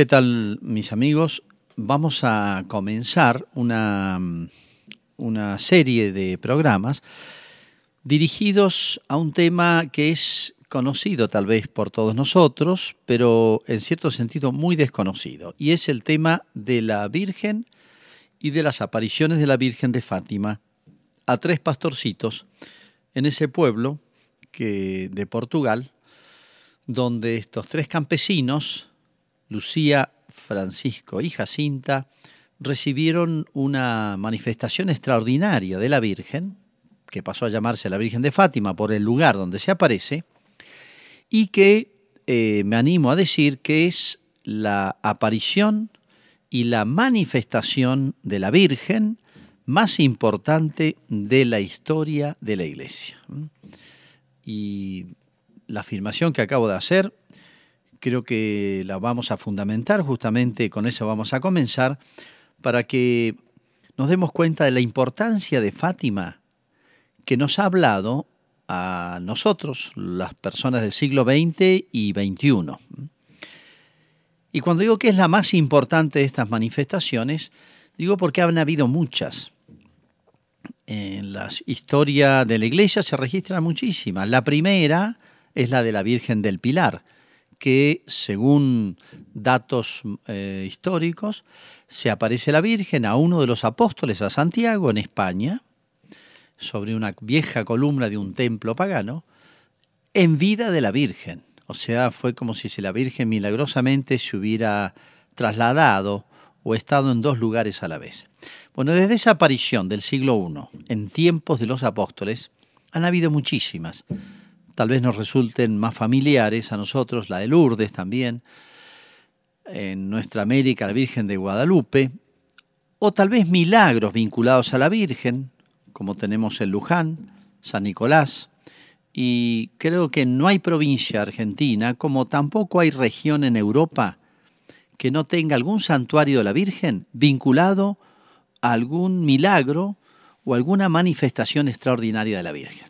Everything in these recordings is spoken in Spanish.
¿Qué tal mis amigos? Vamos a comenzar una, una serie de programas dirigidos a un tema que es conocido tal vez por todos nosotros, pero en cierto sentido muy desconocido, y es el tema de la Virgen y de las apariciones de la Virgen de Fátima a tres pastorcitos en ese pueblo que, de Portugal, donde estos tres campesinos, Lucía, Francisco y Jacinta, recibieron una manifestación extraordinaria de la Virgen, que pasó a llamarse la Virgen de Fátima por el lugar donde se aparece, y que eh, me animo a decir que es la aparición y la manifestación de la Virgen más importante de la historia de la Iglesia. Y la afirmación que acabo de hacer creo que la vamos a fundamentar, justamente con eso vamos a comenzar, para que nos demos cuenta de la importancia de Fátima, que nos ha hablado a nosotros, las personas del siglo XX y XXI. Y cuando digo que es la más importante de estas manifestaciones, digo porque han habido muchas. En la historia de la iglesia se registran muchísimas. La primera es la de la Virgen del Pilar, que según datos eh, históricos, se aparece la Virgen a uno de los apóstoles, a Santiago, en España, sobre una vieja columna de un templo pagano, en vida de la Virgen. O sea, fue como si la Virgen milagrosamente se hubiera trasladado o estado en dos lugares a la vez. Bueno, desde esa aparición del siglo I, en tiempos de los apóstoles, han habido muchísimas tal vez nos resulten más familiares a nosotros, la de Lourdes también, en nuestra América la Virgen de Guadalupe, o tal vez milagros vinculados a la Virgen, como tenemos en Luján, San Nicolás, y creo que no hay provincia argentina, como tampoco hay región en Europa, que no tenga algún santuario de la Virgen vinculado a algún milagro o alguna manifestación extraordinaria de la Virgen.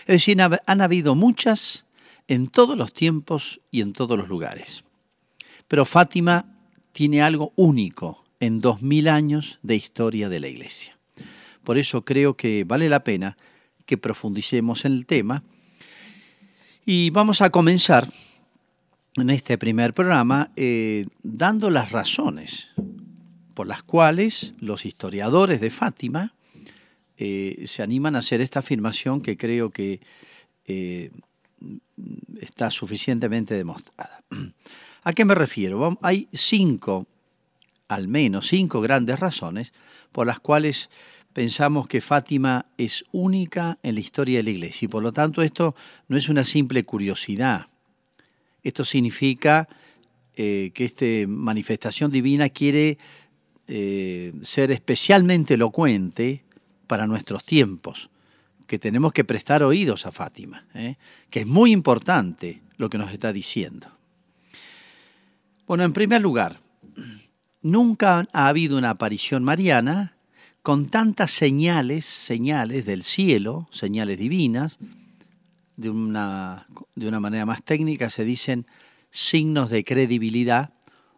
Es decir, han habido muchas en todos los tiempos y en todos los lugares. Pero Fátima tiene algo único en dos mil años de historia de la Iglesia. Por eso creo que vale la pena que profundicemos en el tema. Y vamos a comenzar en este primer programa eh, dando las razones por las cuales los historiadores de Fátima eh, se animan a hacer esta afirmación que creo que eh, está suficientemente demostrada. ¿A qué me refiero? Hay cinco, al menos cinco grandes razones por las cuales pensamos que Fátima es única en la historia de la Iglesia y por lo tanto esto no es una simple curiosidad. Esto significa eh, que esta manifestación divina quiere ser especialmente elocuente para nuestros tiempos, que tenemos que prestar oídos a Fátima, ¿eh? que es muy importante lo que nos está diciendo. Bueno, en primer lugar, nunca ha habido una aparición mariana con tantas señales, señales del cielo, señales divinas, de una, de una manera más técnica se dicen signos de credibilidad,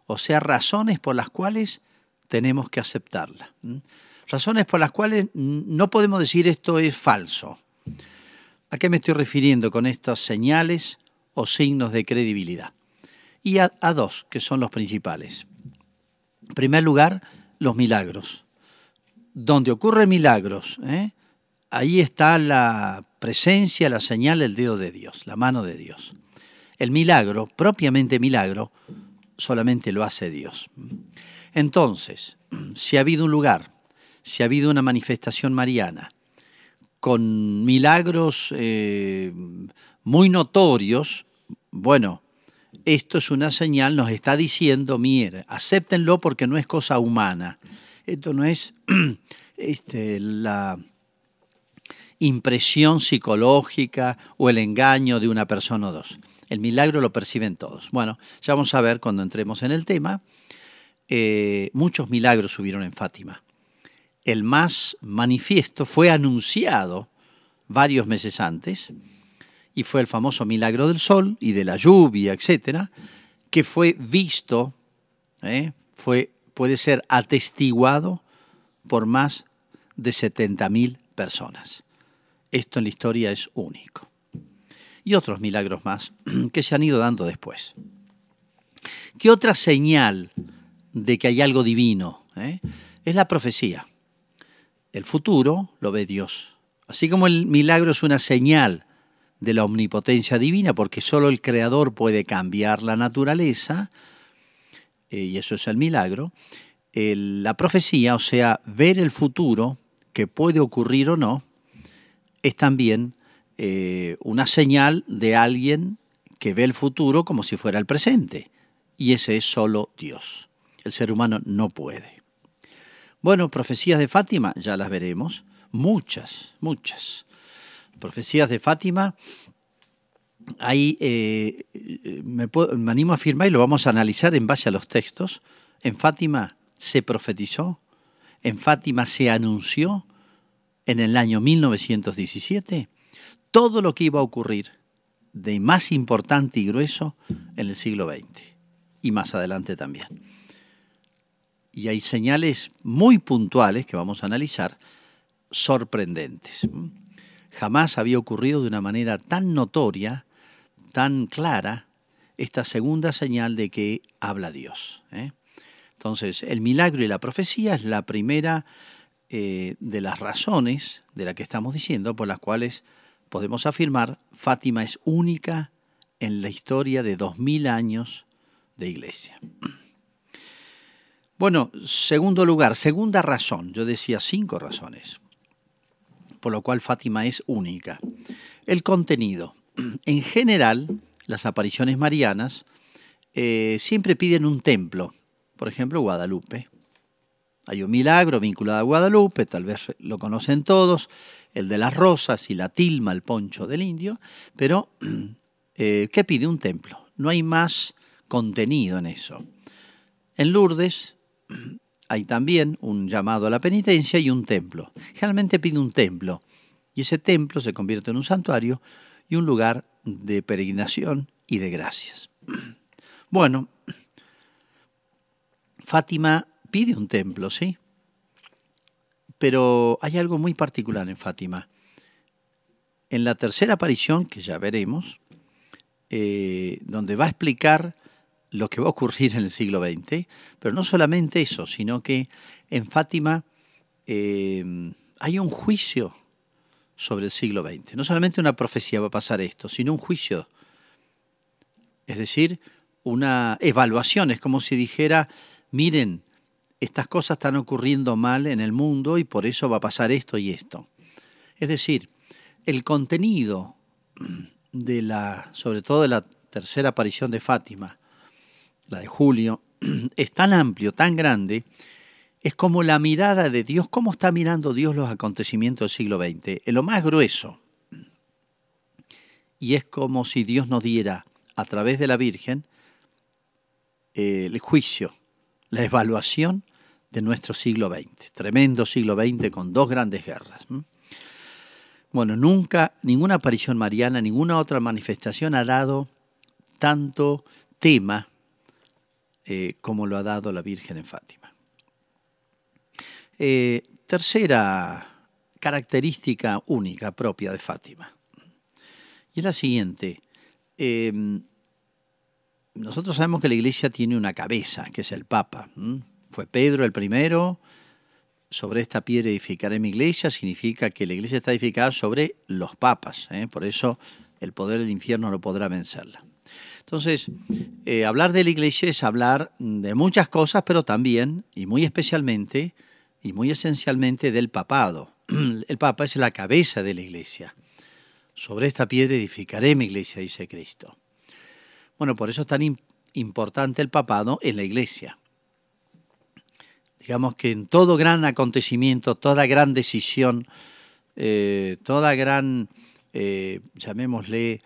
o sea, razones por las cuales tenemos que aceptarla razones por las cuales no podemos decir esto es falso. ¿A qué me estoy refiriendo con estas señales o signos de credibilidad? Y a, dos, que son los principales. En primer lugar, los milagros. Donde ocurren milagros, ¿eh? ahí está la presencia, la señal, el dedo de Dios, la mano de Dios. El milagro, propiamente milagro, solamente lo hace Dios. Entonces, si ha habido un lugar si ha habido una manifestación mariana con milagros eh, muy notorios, bueno, esto es una señal, nos está diciendo, mire, acéptenlo porque no es cosa humana. Esto no es este, la impresión psicológica o el engaño de una persona o dos. El milagro lo perciben todos. Bueno, ya vamos a ver cuando entremos en el tema. Eh, muchos milagros hubieron en Fátima el más manifiesto, fue anunciado varios meses antes, y fue el famoso milagro del sol y de la lluvia, etcétera, que fue visto ¿eh? Fue, puede ser atestiguado por más de 70.000 personas. Esto en la historia es único. Y otros milagros más que se han ido dando después. ¿Qué otra señal de que hay algo divino? Eh? Es la profecía. El futuro lo ve Dios. Así como el milagro es una señal de la omnipotencia divina, porque solo el Creador puede cambiar la naturaleza, eh, y eso es el milagro, la profecía, o sea, ver el futuro, que puede ocurrir o no, es también eh, una señal de alguien que ve el futuro como si fuera el presente. Y ese es solo Dios. El ser humano no puede. Bueno, profecías de Fátima, ya las veremos. Muchas, muchas. Profecías de Fátima, ahí eh, me, me animo a afirmar y lo vamos a analizar en base a los textos. En Fátima se profetizó, en Fátima se anunció en el año 1917 todo lo que iba a ocurrir de más importante y grueso en el siglo XX y más adelante también. Y hay señales muy puntuales que vamos a analizar, sorprendentes. Jamás había ocurrido de una manera tan notoria, tan clara, esta segunda señal de que habla Dios. ¿eh? Entonces, el milagro y la profecía es la primera eh, de las razones de la que estamos diciendo por las cuales podemos afirmar Fátima es única en la historia de dos mil años de iglesia. Bueno, segundo lugar, segunda razón, yo decía cinco razones, por lo cual Fátima es única. El contenido. En general, las apariciones marianas eh, siempre piden un templo, por ejemplo, Guadalupe. Hay un milagro vinculado a Guadalupe, tal vez lo conocen todos, el de las rosas y la tilma, el poncho del indio, pero eh, ¿qué pide un templo? No hay más contenido en eso. En Lourdes hay también un llamado a la penitencia y un templo. Generalmente pide un templo y ese templo se convierte en un santuario y un lugar de peregrinación y de gracias. Bueno, Fátima pide un templo, ¿sí? Pero hay algo muy particular en Fátima. En la tercera aparición, que ya veremos, eh, donde va a explicar lo que va a ocurrir en el siglo XX, pero no solamente eso, sino que en Fátima eh, hay un juicio sobre el siglo XX. No solamente una profecía va a pasar esto, sino un juicio. Es decir, una evaluación. Es como si dijera, miren, estas cosas están ocurriendo mal en el mundo y por eso va a pasar esto y esto. Es decir, el contenido de la, sobre todo de la tercera aparición de Fátima, la de Julio, es tan amplio, tan grande, es como la mirada de Dios, cómo está mirando Dios los acontecimientos del siglo XX, en lo más grueso. Y es como si Dios nos diera, a través de la Virgen, eh, el juicio, la evaluación de nuestro siglo XX, tremendo siglo XX con dos grandes guerras. Bueno, nunca, ninguna aparición mariana, ninguna otra manifestación ha dado tanto tema eh, como lo ha dado la Virgen en Fátima. Eh, tercera característica única propia de Fátima. Y es la siguiente. Em, nosotros sabemos que la iglesia tiene una cabeza, que es el Papa. Fue Pedro el primero. Sobre esta piedra edificaré mi iglesia. Significa que la iglesia está edificada sobre los papas. ¿eh? Por eso el poder del infierno no podrá vencerla. Entonces, eh, hablar de la iglesia es hablar de muchas cosas, pero también, y muy especialmente, y muy esencialmente del papado. El papa es la cabeza de la iglesia. Sobre esta piedra edificaré mi iglesia, dice Cristo. Bueno, por eso es tan importante el papado en la iglesia. Digamos que en todo gran acontecimiento, toda gran decisión, eh, toda gran, eh, llamémosle,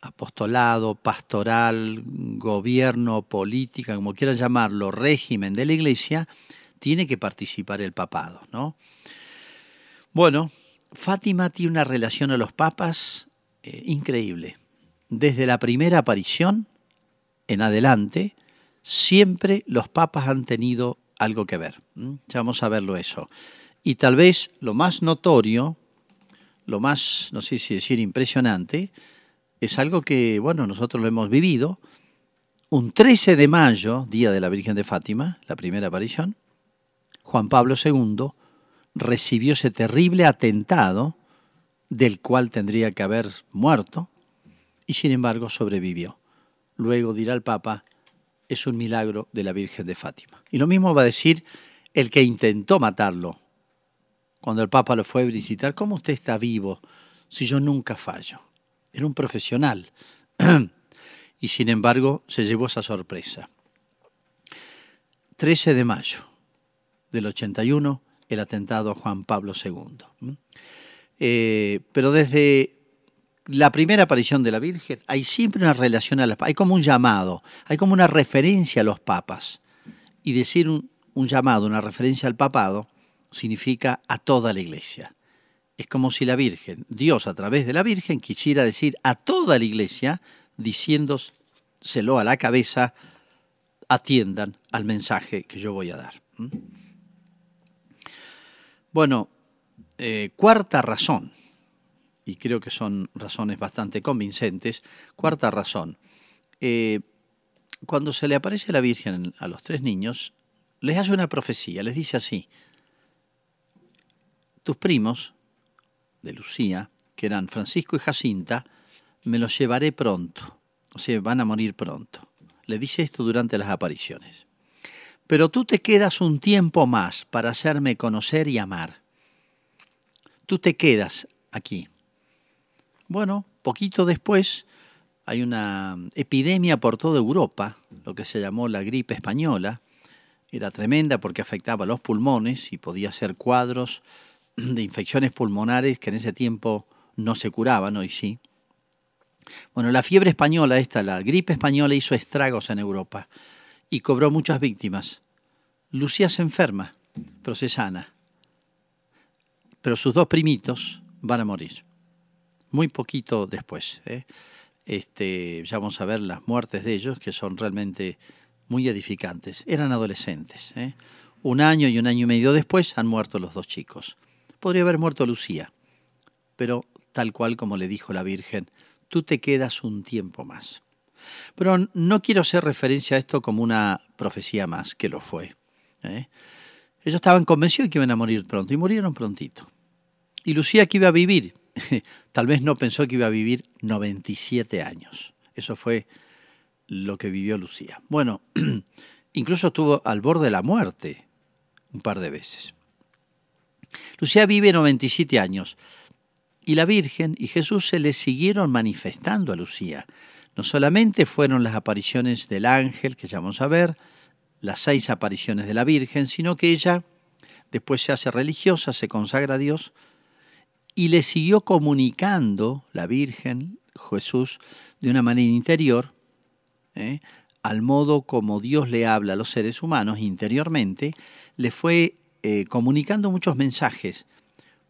apostolado, pastoral, gobierno, política, como quieran llamarlo, régimen de la iglesia, tiene que participar el papado, ¿no? Bueno, Fátima tiene una relación a los papas eh, increíble. Desde la primera aparición en adelante, siempre los papas han tenido algo que ver. Ya vamos a verlo eso. Y tal vez lo más notorio, lo más, no sé si decir impresionante, es algo que, bueno, nosotros lo hemos vivido. Un 13 de mayo, día de la Virgen de Fátima, la primera aparición, Juan Pablo II recibió ese terrible atentado del cual tendría que haber muerto y sin embargo sobrevivió. Luego dirá el Papa, es un milagro de la Virgen de Fátima. Y lo mismo va a decir el que intentó matarlo. Cuando el Papa lo fue a visitar, ¿cómo usted está vivo si yo nunca fallo? Era un profesional. y sin embargo se llevó esa sorpresa. 13 de mayo del 81, el atentado a Juan Pablo II. Eh, pero desde la primera aparición de la Virgen hay siempre una relación a las hay como un llamado, hay como una referencia a los papas. Y decir un llamado, una referencia al papado, significa a toda la iglesia. Es como si la Virgen, Dios a través de la Virgen, quisiera decir a toda la iglesia, diciéndoselo a la cabeza, atiendan al mensaje que yo voy a dar. Bueno, eh, cuarta razón, y creo que son razones bastante convincentes, cuarta razón, eh, cuando se le aparece la Virgen a los tres niños, les hace una profecía, les dice así, tus primos de Lucía, que eran Francisco y Jacinta, me los llevaré pronto, o sea, van a morir pronto. Le dice esto durante las apariciones. Pero tú te quedas un tiempo más para hacerme conocer y amar tú te quedas aquí. Bueno, poquito después hay una epidemia por toda Europa, lo que se llamó la gripe española. Era tremenda porque afectaba los pulmones y podía ser cuadros de infecciones pulmonares que en ese tiempo no se curaban, hoy sí. Bueno, la fiebre española, esta, la gripe española hizo estragos en Europa y cobró muchas víctimas. Lucía se enferma, pero se sana pero sus dos primitos van a morir. Muy poquito después. ¿eh? Este, ya vamos a ver las muertes de ellos, que son realmente muy edificantes. Eran adolescentes. ¿eh? Un año y un año y medio después han muerto los dos chicos. Podría haber muerto Lucía, pero tal cual como le dijo la Virgen, tú te quedas un tiempo más. Pero no quiero hacer referencia a esto como una profecía más, que lo fue. ¿eh? Ellos estaban convencidos de que iban a morir pronto y murieron prontito. Y Lucía que iba a vivir, tal vez no pensó que iba a vivir 97 años. Eso fue lo que vivió Lucía. Bueno, incluso estuvo al borde de la muerte un par de veces. Lucía vive 97 años y la Virgen y Jesús se le siguieron manifestando a Lucía. No solamente fueron las apariciones del ángel, que ya vamos a ver, las seis apariciones de la Virgen, sino que ella después se hace religiosa, se consagra a Dios y le siguió comunicando la Virgen, Jesús, de una manera interior, ¿eh? al modo como Dios le habla a los seres humanos interiormente, le fue eh, comunicando muchos mensajes,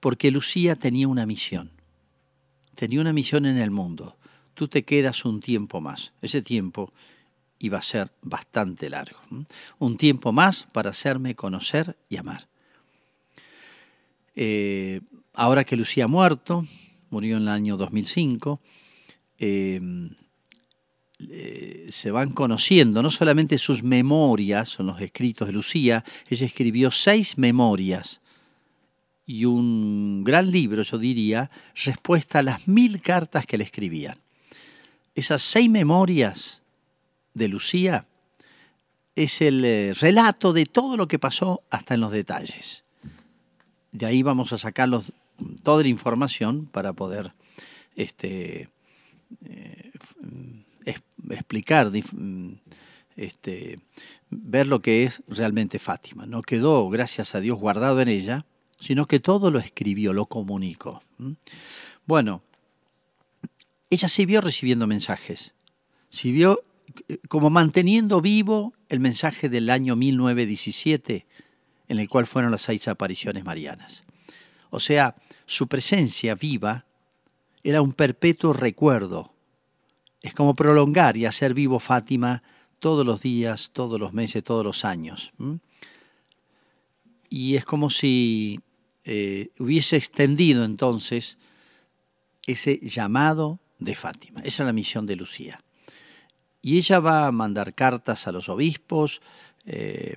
porque Lucía tenía una misión, tenía una misión en el mundo. Tú te quedas un tiempo más. Ese tiempo iba a ser bastante largo. Un tiempo más para hacerme conocer y amar. Eh, ahora que Lucía ha muerto, murió en el año 2005, eh, se van conociendo no solamente sus memorias, son los escritos de Lucía, ella escribió seis memorias y un gran libro, yo diría, respuesta a las mil cartas que le escribían. Esas seis memorias de Lucía es el eh, relato de todo lo que pasó hasta en los detalles. De ahí vamos a sacar toda la información para poder este, eh, explicar, este, ver lo que es realmente Fátima. No quedó, gracias a Dios, guardado en ella, sino que todo lo escribió, lo comunicó. Bueno, ella siguió recibiendo mensajes, siguió eh, como manteniendo vivo el mensaje del año 1917 en el cual fueron las seis apariciones marianas. O sea, su presencia viva era un perpetuo recuerdo es como prolongar y hacer vivo Fátima todos los días, todos los meses, todos los años. Y es como si eh, hubiese extendido entonces ese llamado de Fátima. Esa es la misión de Lucía. Y ella va a mandar cartas a los obispos, eh,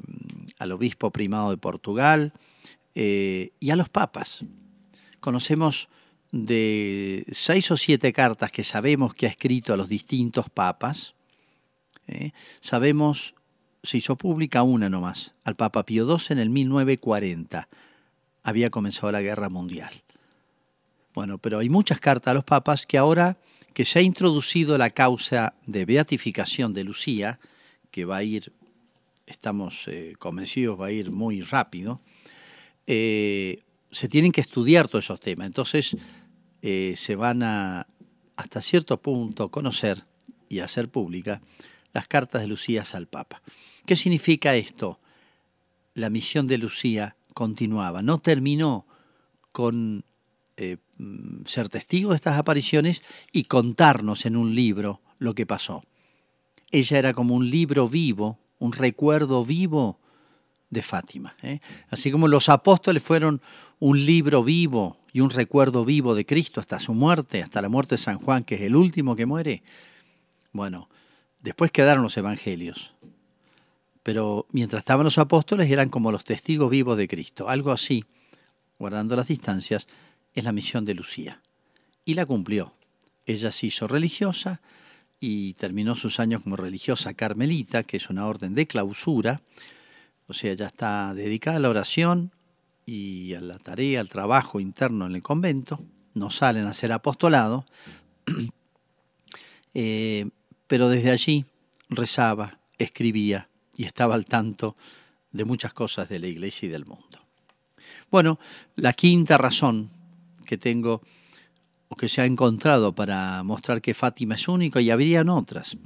al obispo primado de Portugal eh, y a los papas. Conocemos de seis o siete cartas que sabemos que ha escrito a los distintos papas. ¿eh? sabemos, se hizo pública una nomás, al Papa Pío XII en el 1940. Había comenzado la guerra mundial. Bueno, pero hay muchas cartas a los papas que ahora que se ha introducido la causa de beatificación de Lucía, que va a ir, estamos eh, convencidos, va a ir muy rápido, eh, se tienen que estudiar todos esos temas. Entonces eh, se van a, hasta cierto punto, conocer y hacer pública las cartas de Lucía al Papa. ¿Qué significa esto? La misión de Lucía continuaba, no terminó con eh, mm, ser testigo de estas apariciones y contarnos en un libro lo que pasó. Ella era como un libro vivo, un recuerdo vivo de Fátima. ¿eh? Así como los apóstoles fueron un libro vivo y un recuerdo vivo de Cristo hasta su muerte, hasta la muerte de San Juan, que es el último que muere. Bueno, después quedaron los evangelios. Pero mientras estaban los apóstoles eran como los testigos vivos de Cristo. Algo así, guardando las distancias, es la misión de Lucía. Y la cumplió. Ella se hizo religiosa y terminó sus años como religiosa carmelita, que es una orden de clausura. O sea, ya está dedicada a la oración y a la tarea, al trabajo interno en el convento. No salen a hacer apostolado. Eh, pero desde allí rezaba, escribía y estaba al tanto de muchas cosas de la iglesia y del mundo. Bueno, la quinta razón que tengo o que se ha encontrado para mostrar que Fátima es única y habrían otras,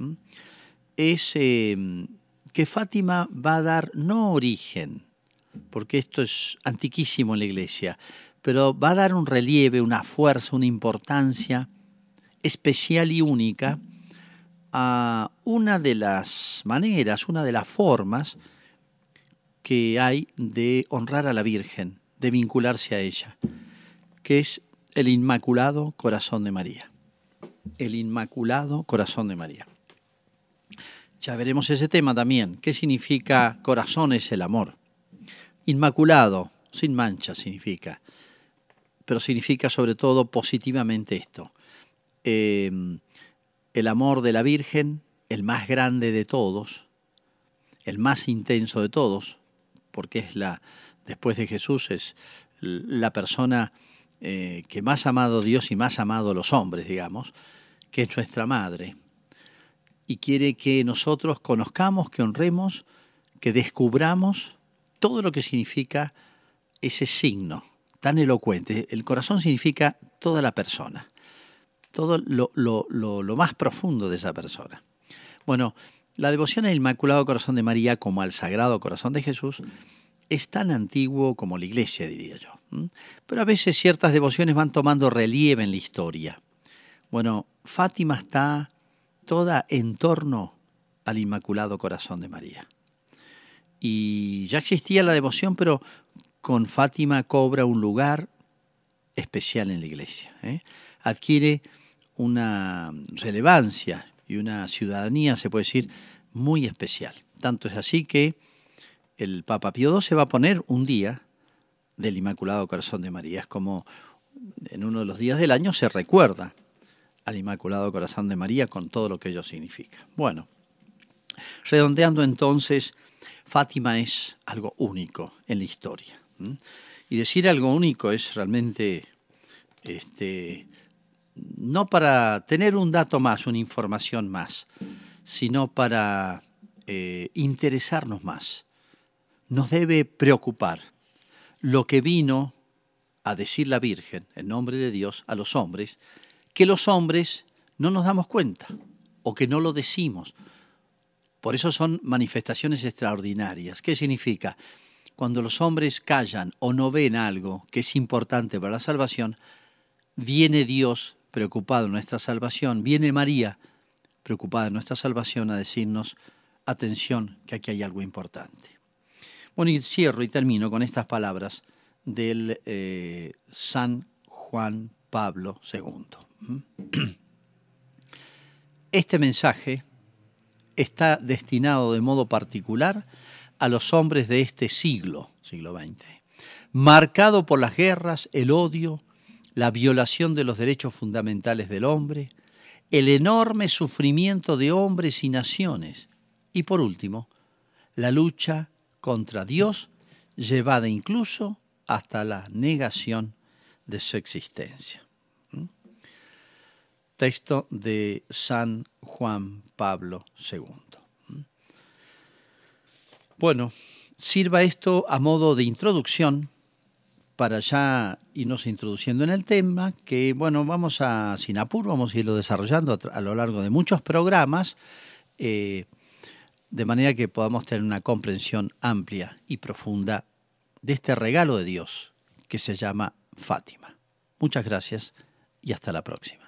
es em, que Fátima va a dar no origen, porque esto es antiquísimo en la iglesia, pero va a dar un relieve, una fuerza, una importancia especial y única a una de las maneras, una de las formas que hay de honrar a la Virgen, de vincularse a ella que es el Inmaculado Corazón de María. El Inmaculado Corazón de María. Ya veremos ese tema también. ¿Qué significa corazón es el amor? Inmaculado, sin mancha significa, pero significa sobre todo positivamente esto. Em, el amor de la Virgen, el más grande de todos, el más intenso de todos, porque es la, después de Jesús, es la persona eh, que más amado Dios y más amado los hombres, digamos, que es nuestra madre. Y quiere que nosotros conozcamos, que honremos, que descubramos todo lo que significa ese signo tan elocuente. El corazón significa toda la persona, todo lo, más profundo de esa persona. Bueno, la devoción al Inmaculado Corazón de María como al Sagrado Corazón de Jesús es tan antiguo como la iglesia, diría yo. Pero a veces ciertas devociones van tomando relieve en la historia. Bueno, Fátima está toda en torno al Inmaculado Corazón de María. Y ya existía la devoción, pero con Fátima cobra un lugar especial en la iglesia. ¿eh? Adquiere una relevancia y una ciudadanía, se puede decir, muy especial. Tanto es así que el Papa Pío XII va a poner un día del Inmaculado Corazón de María. Es como en uno de los días del año se recuerda al Inmaculado Corazón de María con todo lo que ello significa. Bueno, redondeando entonces, Fátima es algo único en la historia. Y decir algo único es realmente este, no para tener un dato más, una información más, sino para eh, interesarnos más. Nos debe preocupar lo que vino a decir la Virgen, en nombre de Dios, a los hombres, que los hombres no nos damos cuenta o que no lo decimos. Por eso son manifestaciones extraordinarias. ¿Qué significa? Cuando los hombres callan o no ven algo que es importante para la salvación, viene Dios preocupado en nuestra salvación, viene María preocupada de nuestra salvación, a decirnos, atención, que aquí hay algo importante. Bueno, y cierro y termino con estas palabras del eh, San Juan Pablo II. Este mensaje está destinado de modo particular a los hombres de este siglo, siglo XX, marcado por las guerras, el odio, la violación de los derechos fundamentales del hombre, el enorme sufrimiento de hombres y naciones, y por último, la lucha contra Dios, llevada incluso hasta la negación de su existencia texto de San Juan Pablo II. Bueno, sirva esto a modo de introducción para ya irnos introduciendo en el tema, que bueno, vamos a, sin apuro, vamos a irlo desarrollando a, lo largo de muchos programas, eh, de manera que podamos tener una comprensión amplia y profunda de este regalo de Dios que se llama Fátima. Muchas gracias y hasta la próxima.